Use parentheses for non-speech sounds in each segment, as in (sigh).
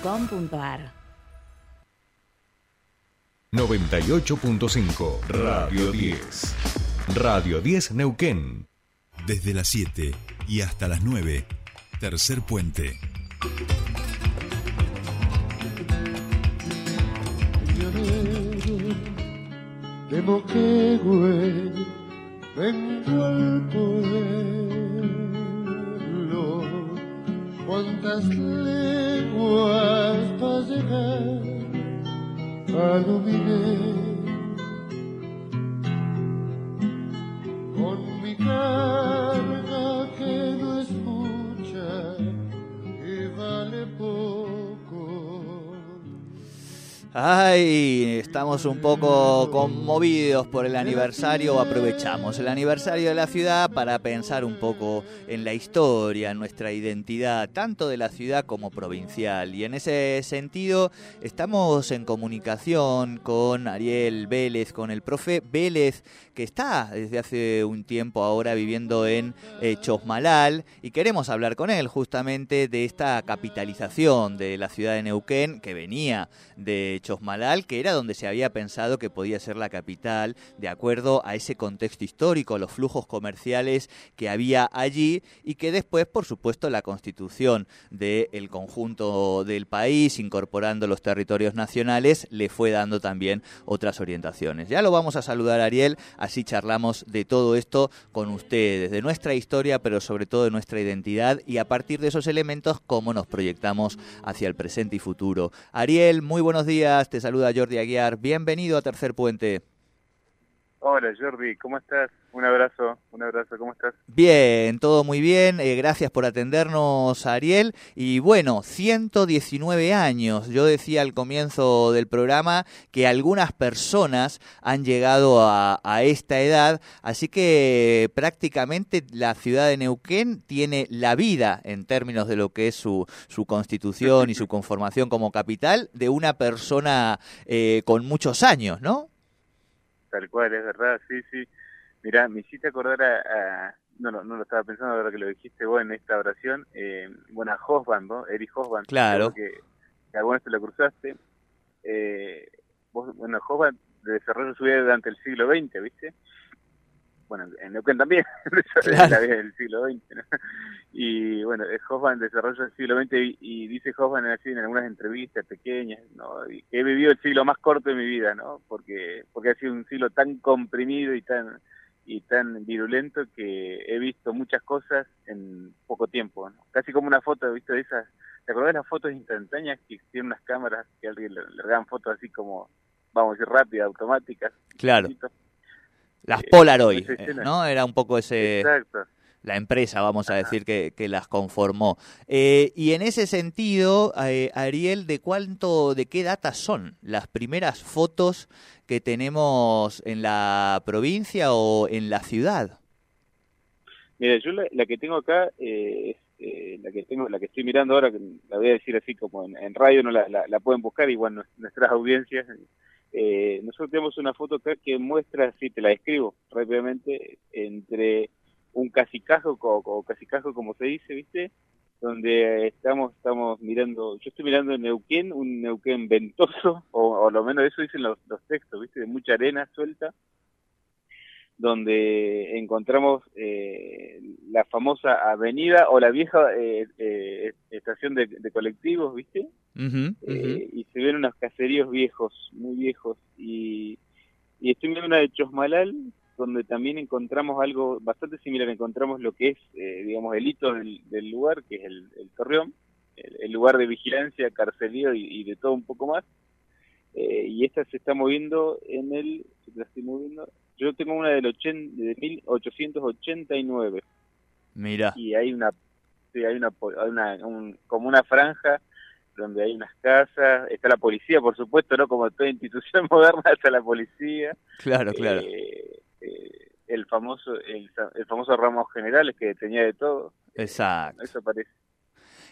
com.ar 98.5 Radio 10 Radio 10 Neuquén. Desde las 7 y hasta las 9 Tercer puente. De Moquegüe vengo al pueblo cuántas leguas para llegar a Luminé con mi carga que no escucha y vale poco. Ay, estamos un poco conmovidos por el aniversario, aprovechamos el aniversario de la ciudad para pensar un poco en la historia, en nuestra identidad, tanto de la ciudad como provincial. Y en ese sentido estamos en comunicación con Ariel Vélez, con el profe Vélez, que está desde hace un tiempo ahora viviendo en eh, Chosmalal, y queremos hablar con él justamente de esta capitalización de la ciudad de Neuquén, que venía de Chosmalal, que era donde se había pensado que podía ser la capital, de acuerdo a ese contexto histórico, los flujos comerciales que había allí, y que después, por supuesto, la constitución del conjunto del país, incorporando los territorios nacionales, le fue dando también otras orientaciones. Ya lo vamos a saludar, Ariel, así charlamos de todo esto con ustedes, de nuestra historia, pero sobre todo de nuestra identidad, y a partir de esos elementos, cómo nos proyectamos hacia el presente y futuro. Ariel, muy buenos días, te saluda Jordi Aguiar, bienvenido a Tercer Puente. Hola Jordi, ¿cómo estás? Un abrazo, ¿cómo estás? Bien, todo muy bien, eh, gracias por atendernos Ariel. Y bueno, 119 años, yo decía al comienzo del programa que algunas personas han llegado a, a esta edad, así que prácticamente la ciudad de Neuquén tiene la vida en términos de lo que es su, su constitución y su (laughs) conformación como capital de una persona eh, con muchos años, ¿no? Tal cual, es verdad, sí, sí. Mirá, me hiciste acordar a, a- no, no, no lo estaba pensando ahora que lo dijiste vos en esta oración, eh, bueno, a Hosband, ¿no? Eric Hosband. Claro. Que, que alguna vez te lo cruzaste. Eh, vos, bueno, Hosband desarrolló su vida durante el siglo XX, ¿viste? Bueno, en Neuquén también, (laughs) Claro. la vida del siglo XX, ¿no? Y bueno, eh, Hoffman desarrolló el siglo XX y, y dice Hoffman así en algunas entrevistas pequeñas, ¿no? Y que he vivido el siglo más corto de mi vida, ¿no? Porque, porque ha sido un siglo tan comprimido y tan y tan virulento que he visto muchas cosas en poco tiempo, ¿no? Casi como una foto, ¿viste? De esas, ¿te acordás de las fotos instantáneas que tienen unas cámaras que alguien le, le dan fotos así como, vamos a decir, rápidas, automáticas? Claro. Las Eh, Polaroid, eh. ¿no? Era un poco ese... Exacto. La empresa, vamos a decir, que, que las conformó. Eh, y en ese sentido, eh, Ariel, ¿de cuánto, de qué data son las primeras fotos que tenemos en la provincia o en la ciudad? Mira, yo la, la que tengo acá eh, es eh, la que tengo, la que estoy mirando ahora, que la voy a decir así como en, en radio, no la, la, la pueden buscar, igual nues- nuestras audiencias. Eh, nosotros tenemos una foto acá que muestra, si te la describo rápidamente, entre un casicajo o, casicajo como se dice, ¿viste? Donde estamos estamos mirando, yo estoy mirando en Neuquén, un Neuquén ventoso, o, o lo menos eso dicen los, los textos, ¿viste? De mucha arena suelta donde encontramos eh, la famosa avenida o la vieja eh, eh, estación de, de colectivos, ¿viste? Eh, y se ven unos caseríos viejos, muy viejos. Y, y estoy viendo una de Chosmalal, donde también encontramos algo bastante similar. Encontramos lo que es, eh, digamos, el hito del, del lugar, que es el, el Torreón, el, el lugar de vigilancia, carcelío y, y de todo un poco más. Eh, y esta se está moviendo en el, se la estoy moviendo, yo tengo una del ochen- de 1889 Mira, y hay una, sí, hay una, hay una un- como una franja donde hay unas casas, está la policía, por supuesto, ¿no? Como toda institución (laughs) moderna está la policía. claro, claro. Eh, eh, el famoso el, el famoso Ramos Generales que tenía de todo. Exacto. Eso parece.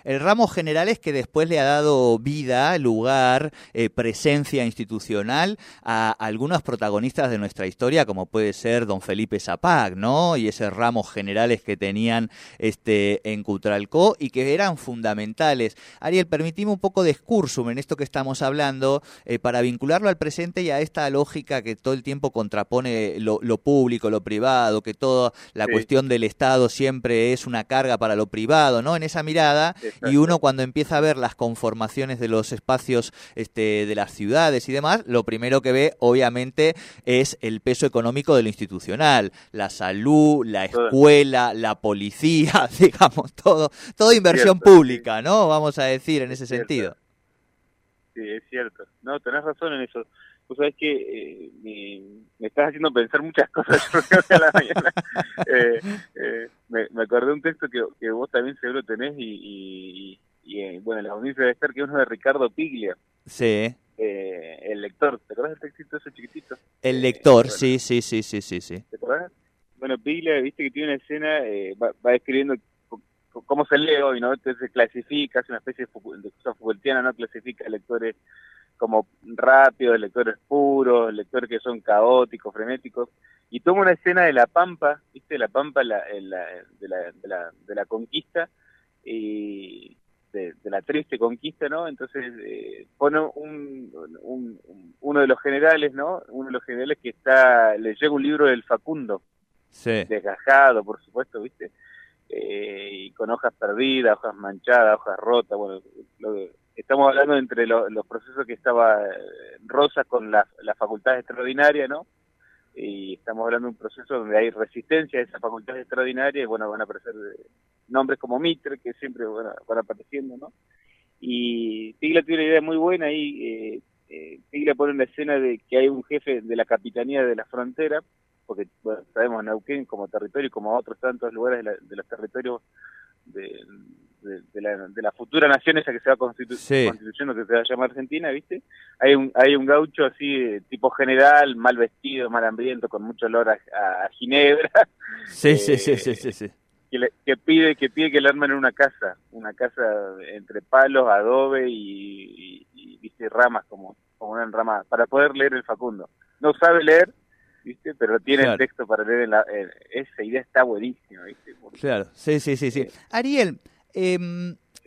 El ramo general es que después le ha dado vida, lugar, eh, presencia institucional a algunos protagonistas de nuestra historia, como puede ser don Felipe Zapac, ¿no? Y ese ramo generales que tenían este, en Cutralcó y que eran fundamentales. Ariel, permitime un poco de excursum en esto que estamos hablando eh, para vincularlo al presente y a esta lógica que todo el tiempo contrapone lo, público, lo privado, que toda la cuestión del Estado siempre es una carga para lo privado, ¿no? En esa mirada, y uno cuando empieza a ver las conformaciones de los espacios este, de las ciudades y demás, lo primero que ve, obviamente, es el peso económico de lo institucional, la salud, la escuela, la policía, (laughs) digamos, todo, toda inversión pública, ¿no? Vamos a decir en ese sentido. Sí, es cierto. No, tenés razón en eso. Pues sabés que eh, me, estás haciendo pensar muchas cosas (laughs) a la mañana. (laughs) Eh, eh, me, me, acordé de un texto que, que, vos también seguro tenés y, y, y bueno, la audiencia debe estar que es uno de Ricardo Piglia. Sí. el lector, ¿te acuerdas del textito ese chiquitito? El lector, sí, sí, sí, sí, sí, sí. ¿Te acuerdas? Bueno, Piglia, viste que tiene una escena, va, va describiendo cómo se lee hoy, ¿no? Entonces clasifica, hace una especie de, cosa Foucaultiana, ¿no? Clasifica lectores como rápidos, lectores puros, lectores que son caóticos, frenéticos, y toma una escena de la Pampa, ¿viste? La Pampa la, de, la, de, la, de la conquista, y de, la triste conquista, ¿no? Entonces eh, pone un, un, uno de los generales, ¿no? Uno de los generales que está, le llega un libro del Facundo, sí. desgajado, por supuesto, ¿viste? Eh, y con hojas perdidas, hojas manchadas, hojas rotas, bueno, estamos hablando entre los procesos que estaba eh, Rosa con la, la facultad extraordinaria, ¿no? Y estamos hablando de un proceso donde hay resistencia a esa facultad extraordinaria y bueno, van a aparecer eh, nombres como Mitre, que siempre bueno, van apareciendo, ¿no? Y Tigla tiene una idea muy buena ahí, eh, Tigla pone una escena de que hay un jefe de la capitanía de la frontera, porque bueno, sabemos Neuquén como territorio y como otros tantos lugares de, los territorios de, de, la, de la futura nación esa que se va constituyendo, que se va a llamar Argentina, ¿viste? Hay un, hay un gaucho así, tipo general, mal vestido, mal hambriento, con mucho olor a, ginebra. (laughs) Sí, sí, sí, sí, sí, Que, pide que pide que le armen una casa, una casa entre palos, adobe y, ¿viste? ramas, como, como una rama, para poder leer el Facundo. No sabe leer, ¿viste? Pero tiene el texto para leer, en la, esa idea está buenísima, ¿viste? Claro, sí, sí, sí, sí. Ariel, eh,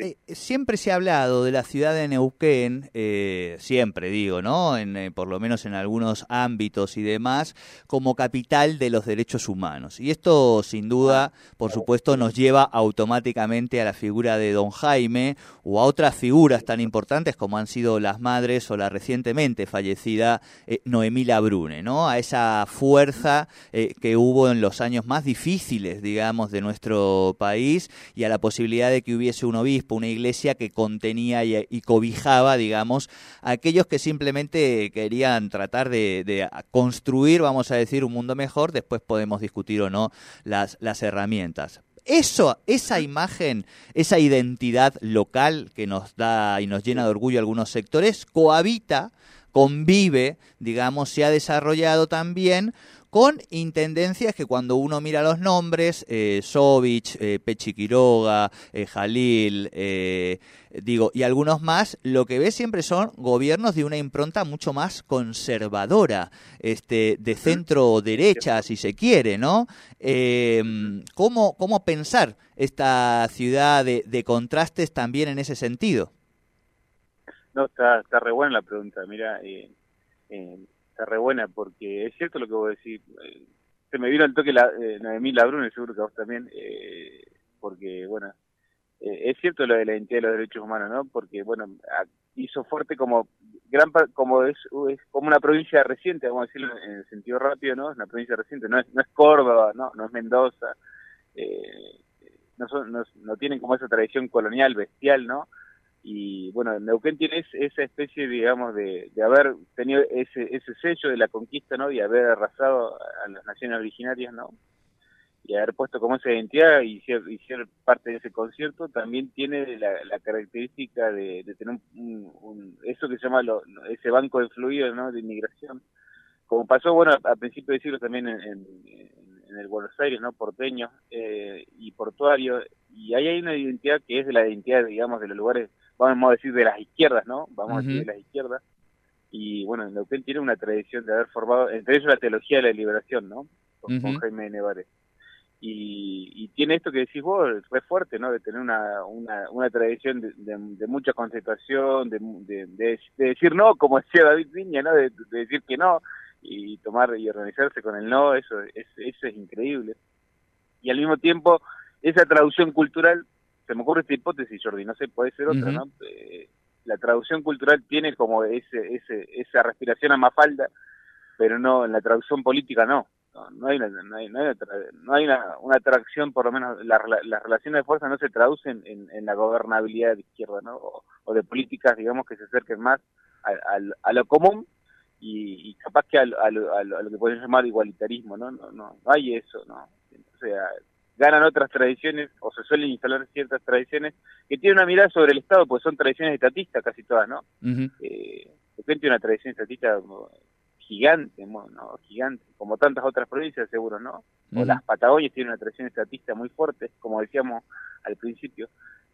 eh, siempre se ha hablado de la ciudad de Neuquén, eh, siempre digo, ¿no? En, eh, por lo menos en algunos ámbitos y demás, como capital de los derechos humanos. Y esto, sin duda, por supuesto, nos lleva automáticamente a la figura de don Jaime o a otras figuras tan importantes como han sido las madres o la recientemente fallecida Noemí Labrune, ¿no? A esa fuerza que hubo en los años más difíciles, digamos, de nuestro país y a la posibilidad de que hubiese un obispo una iglesia que contenía y, cobijaba, digamos, a aquellos que simplemente querían tratar de, construir, vamos a decir, un mundo mejor, después podemos discutir o no las, las herramientas. Eso, esa imagen, esa identidad local que nos da y nos llena de orgullo algunos sectores, cohabita, convive, digamos, se ha desarrollado también con intendencias que cuando uno mira los nombres, eh, Sovich, eh, Pechi Quiroga, eh, Jalil, eh, digo, y algunos más, lo que ve siempre son gobiernos de una impronta mucho más conservadora, este, de centro derecha, si se quiere, ¿no? ¿cómo, ¿Cómo pensar esta ciudad de, contrastes también en ese sentido? No, está, está re buena la pregunta. Mira, eh, está re buena porque es cierto lo que vos decís. Eh, se me vino al toque la, eh, Noemí Labrune, seguro que vos también, eh, porque, bueno, eh, es cierto lo de la identidad de los derechos humanos, ¿no? Porque, bueno, hizo fuerte como gran como es, como una provincia reciente, vamos a decirlo en el sentido rápido, ¿no? Es una provincia reciente, no es, no es Córdoba, no, no es Mendoza, eh, no, son, no, no tienen como esa tradición colonial bestial, ¿no? Y bueno, Neuquén tiene esa especie, digamos, de, de haber tenido ese, ese sello de la conquista, ¿no? Y haber arrasado a las naciones originarias, ¿no? Y haber puesto como esa identidad y ser, y ser parte de ese concierto, también tiene la, característica de, tener un, eso que se llama ese banco de fluidos, ¿no? De inmigración. Como pasó, bueno, a, principios de siglo también en, en, el Buenos Aires, ¿no? Porteño eh, y portuario, y ahí hay una identidad que es de la identidad, digamos, de los lugares, vamos a decir, de las izquierdas, ¿no? Vamos a decir de las izquierdas. Y bueno, Neuquén tiene una tradición de haber formado, entre ellos la teología de la liberación, ¿no? Con, Jaime Nevares. Y, tiene esto que decís vos, fue fuerte, ¿no? De tener una, una, una tradición de, mucha concentración, de, de, decir no, como decía David Viña, ¿no? De, decir que no y tomar y organizarse con el no, eso es, eso es increíble. Y al mismo tiempo, esa traducción cultural, se me ocurre esta hipótesis, Jordi, no sé, puede ser otra, ¿no? Eh, la traducción cultural tiene como ese, ese, esa respiración a mafalda, pero no, en la traducción política no. No, hay, una, no hay, no hay, una, una, atracción, por lo menos las relaciones de fuerza no se traducen en, en la gobernabilidad de izquierda, ¿no? O, de políticas, digamos, que se acerquen más a, a, lo común y, capaz que a, lo que podemos llamar igualitarismo, ¿no? No, no, no hay eso, ¿no? O sea, ganan otras tradiciones o se suelen instalar ciertas tradiciones que tienen una mirada sobre el Estado, pues son tradiciones estatistas casi todas, ¿no? eh, de repente una tradición estatista gigante, ¿no? gigante, como tantas otras provincias seguro, ¿no? O las Patagonias tienen una tradición estatista muy fuerte, como decíamos al principio.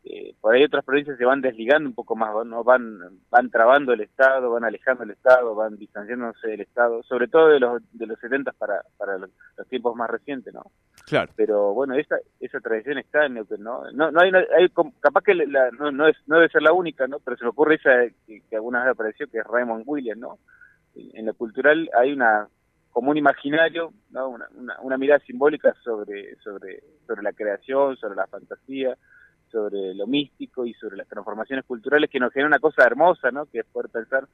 Eh, por ahí otras provincias se van desligando un poco más, ¿no? Van, van trabando el Estado, van alejando el Estado, van distanciándose del Estado, sobre todo de los, de los 70 para, para los, tiempos más recientes, ¿no? Claro. Pero bueno, esa, esa tradición está en Neuquén, ¿no? No, no hay, hay, capaz que la, no, no, es, no debe ser la única, ¿no? Pero se me ocurre esa que, que alguna vez apareció, que es Raymond Williams, ¿no? En lo cultural hay una como un imaginario, ¿no? una, una, una mirada simbólica sobre, sobre, sobre la creación, sobre la fantasía, sobre lo místico y sobre las transformaciones culturales que nos genera una cosa hermosa, ¿no? Que es poder pensar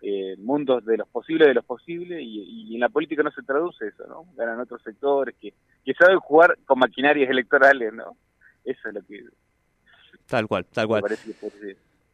eh, mundos de los posibles de los posibles y, en la política no se traduce eso, ¿no? Ganan otros sectores que, que saben jugar con maquinarias electorales, ¿no? Eso es lo que... Tal cual, tal cual.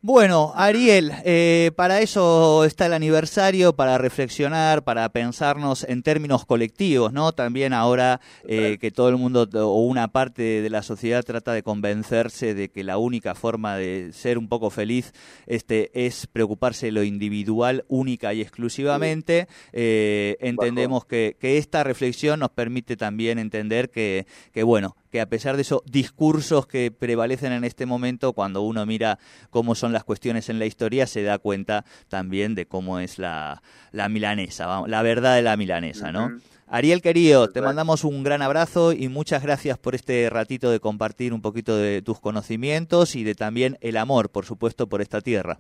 Bueno, Ariel, eh, para eso está el aniversario, para reflexionar, para pensarnos en términos colectivos, ¿no? También ahora eh, que todo el mundo o una parte de la sociedad trata de convencerse de que la única forma de ser un poco feliz este, es preocuparse de lo individual única y exclusivamente, eh, entendemos que, que, esta reflexión nos permite también entender que, que bueno, que a pesar de esos discursos que prevalecen en este momento, cuando uno mira cómo son las cuestiones en la historia, se da cuenta también de cómo es la, la milanesa, la verdad de la milanesa, ¿no? Ariel querido, te mandamos un gran abrazo y muchas gracias por este ratito de compartir un poquito de tus conocimientos y de también el amor, por supuesto, por esta tierra.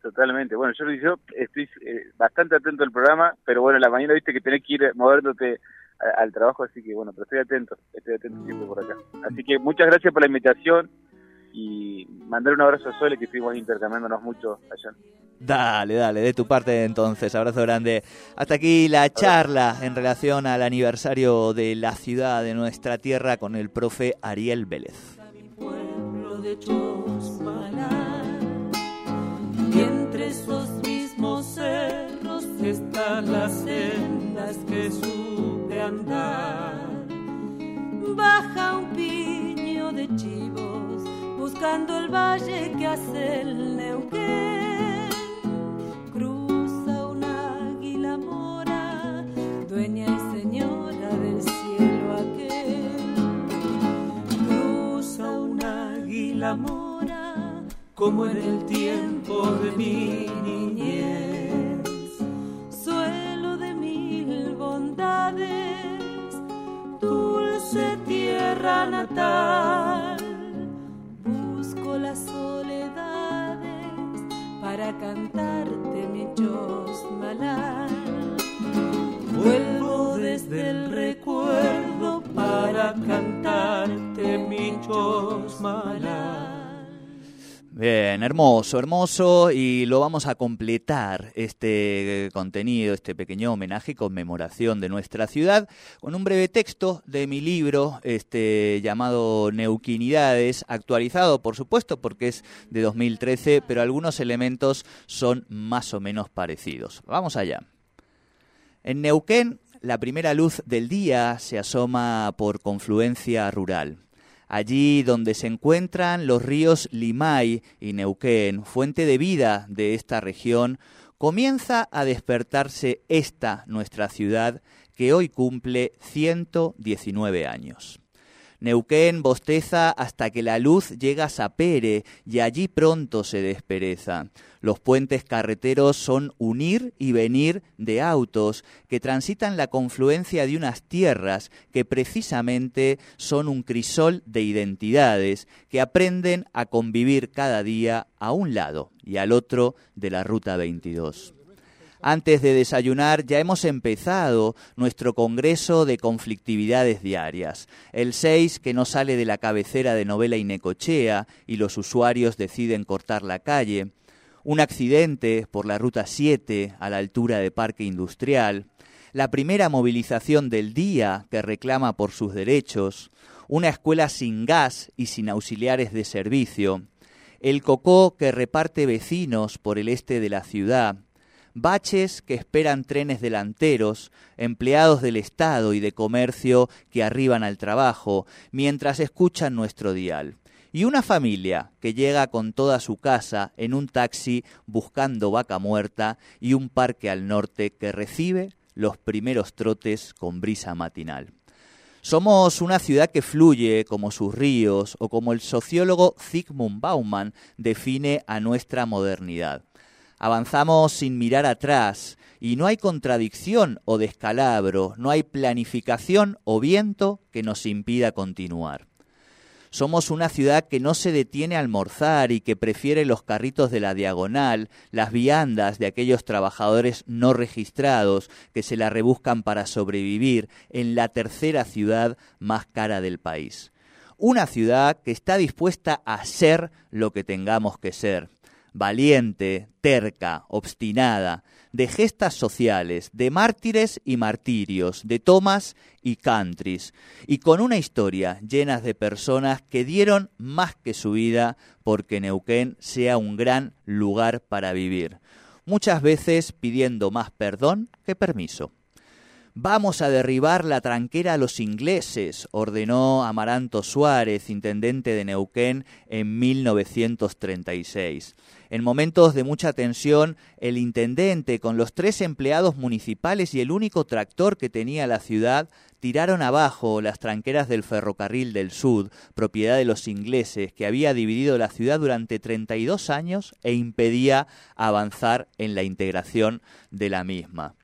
Totalmente. Bueno, yo, yo estoy eh, bastante atento al programa, pero bueno, la mañana viste que tenés que ir moviéndote al trabajo, así que bueno, pero estoy atento, estoy atento siempre por acá. Así que muchas gracias por la invitación y mandar un abrazo a Sole que estuvimos intercambiándonos mucho allá. Dale, dale, de tu parte entonces, abrazo grande. Hasta aquí la charla en relación al aniversario de la ciudad de nuestra tierra con el profe Ariel Vélez. y entre esos mismos cerros están las sendas que sube andar. Baja un piño de chivos buscando el valle que hace el Neuquén. Cruza un águila mora, dueña y señora del cielo aquel. Cruza un águila mora, como en el tiempo de mi niñez. Para cantarte mi chosmalal. Vuelvo desde el recuerdo para cantarte mi chosmalal. Bien, hermoso, hermoso, y lo vamos a completar este contenido, este pequeño homenaje y conmemoración de nuestra ciudad, con un breve texto de mi libro este, llamado Neuquinidades, actualizado por supuesto porque es de 2013, pero algunos elementos son más o menos parecidos. Vamos allá. En Neuquén, la primera luz del día se asoma por confluencia rural allí donde se encuentran los ríos Limay y Neuquén, fuente de vida de esta región, comienza a despertarse esta nuestra ciudad que hoy cumple 119 años. Neuquén bosteza hasta que la luz llega a Sapere y allí pronto se despereza. Los puentes carreteros son unir y venir de autos que transitan la confluencia de unas tierras que precisamente son un crisol de identidades que aprenden a convivir cada día a un lado y al otro de la Ruta 22. Antes de desayunar ya hemos empezado nuestro Congreso de Conflictividades Diarias, el 6 que no sale de la cabecera de novela y Necochea y los usuarios deciden cortar la calle, un accidente por la Ruta 7 a la altura de Parque Industrial, la primera movilización del día que reclama por sus derechos, una escuela sin gas y sin auxiliares de servicio, el cocó que reparte vecinos por el este de la ciudad, baches que esperan trenes delanteros, empleados del Estado y de comercio que arriban al trabajo mientras escuchan nuestro dial. Y una familia que llega con toda su casa en un taxi buscando vaca muerta y un parque al norte que recibe los primeros trotes con brisa matinal. Somos una ciudad que fluye como sus ríos o como el sociólogo Zygmunt Bauman define a nuestra modernidad. Avanzamos sin mirar atrás y no hay contradicción o descalabro, no hay planificación o viento que nos impida continuar. Somos una ciudad que no se detiene a almorzar y que prefiere los carritos de la diagonal, las viandas de aquellos trabajadores no registrados que se la rebuscan para sobrevivir en la tercera ciudad más cara del país. Una ciudad que está dispuesta a ser lo que tengamos que ser valiente, terca, obstinada, de gestas sociales, de mártires y martirios, de tomas y countries, y con una historia llena de personas que dieron más que su vida porque Neuquén sea un gran lugar para vivir, muchas veces pidiendo más perdón que permiso. Vamos a derribar la tranquera a los ingleses, ordenó Amaranto Suárez, intendente de Neuquén, en 1936. En momentos de mucha tensión, el intendente, con los tres empleados municipales y el único tractor que tenía la ciudad, tiraron abajo las tranqueras del ferrocarril del Sud, propiedad de los ingleses, que había dividido la ciudad durante 32 años e impedía avanzar en la integración de la misma.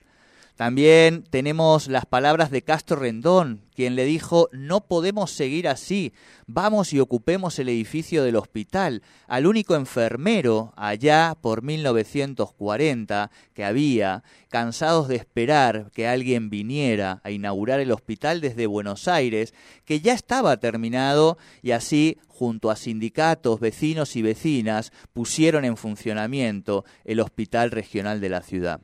También tenemos las palabras de Castro Rendón, quien le dijo, no podemos seguir así, vamos y ocupemos el edificio del hospital. Al único enfermero, allá por 1940, que había, cansados de esperar que alguien viniera a inaugurar el hospital desde Buenos Aires, que ya estaba terminado y así junto a sindicatos, vecinos y vecinas, pusieron en funcionamiento el Hospital Regional de la ciudad.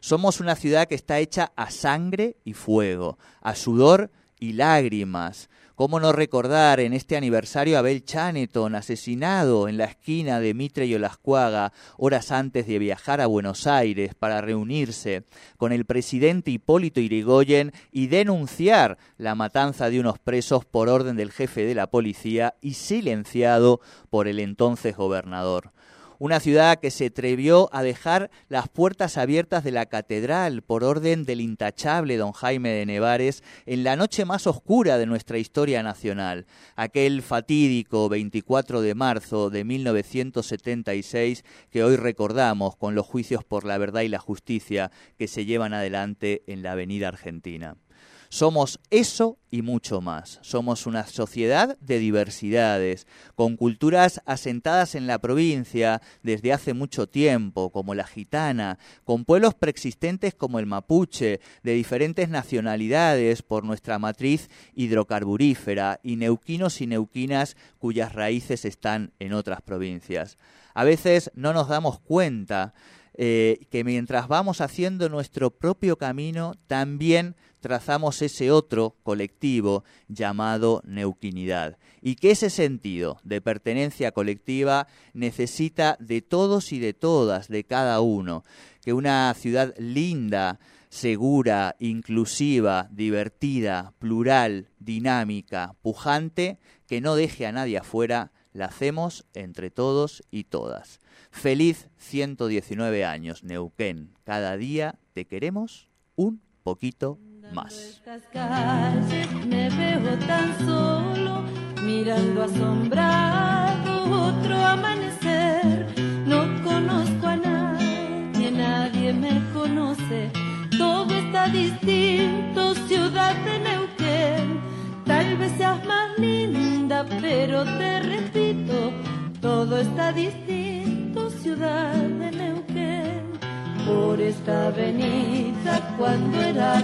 Somos una ciudad que está hecha a sangre y fuego, a sudor y lágrimas. ¿Cómo no recordar en este aniversario a Abel Chaneton, asesinado en la esquina de Mitre y Olascuaga, horas antes de viajar a Buenos Aires para reunirse con el presidente Hipólito Irigoyen y denunciar la matanza de unos presos por orden del jefe de la policía y silenciado por el entonces gobernador? Una ciudad que se atrevió a dejar las puertas abiertas de la catedral por orden del intachable don Jaime de Nevares en la noche más oscura de nuestra historia nacional, aquel fatídico 24 de marzo de 1976 que hoy recordamos con los juicios por la verdad y la justicia que se llevan adelante en la Avenida Argentina. Somos eso y mucho más. Somos una sociedad de diversidades, con culturas asentadas en la provincia desde hace mucho tiempo, como la gitana, con pueblos preexistentes como el mapuche, de diferentes nacionalidades por nuestra matriz hidrocarburífera, y neuquinos y neuquinas cuyas raíces están en otras provincias. A veces no nos damos cuenta eh, que mientras vamos haciendo nuestro propio camino, también trazamos ese otro colectivo llamado neuquinidad y que ese sentido de pertenencia colectiva necesita de todos y de todas, de cada uno, que una ciudad linda, segura, inclusiva, divertida, plural, dinámica, pujante, que no deje a nadie afuera, la hacemos entre todos y todas. Feliz 119 años, Neuquén. Cada día te queremos un poquito más. Me veo tan solo, mirando asombrado otro amanecer. No conozco a nadie, nadie me conoce. Todo está distinto, ciudad de Neuquén. Tal vez seas más linda, pero te repito, todo está distinto, ciudad de Neuquén. Por esta avenida cuando era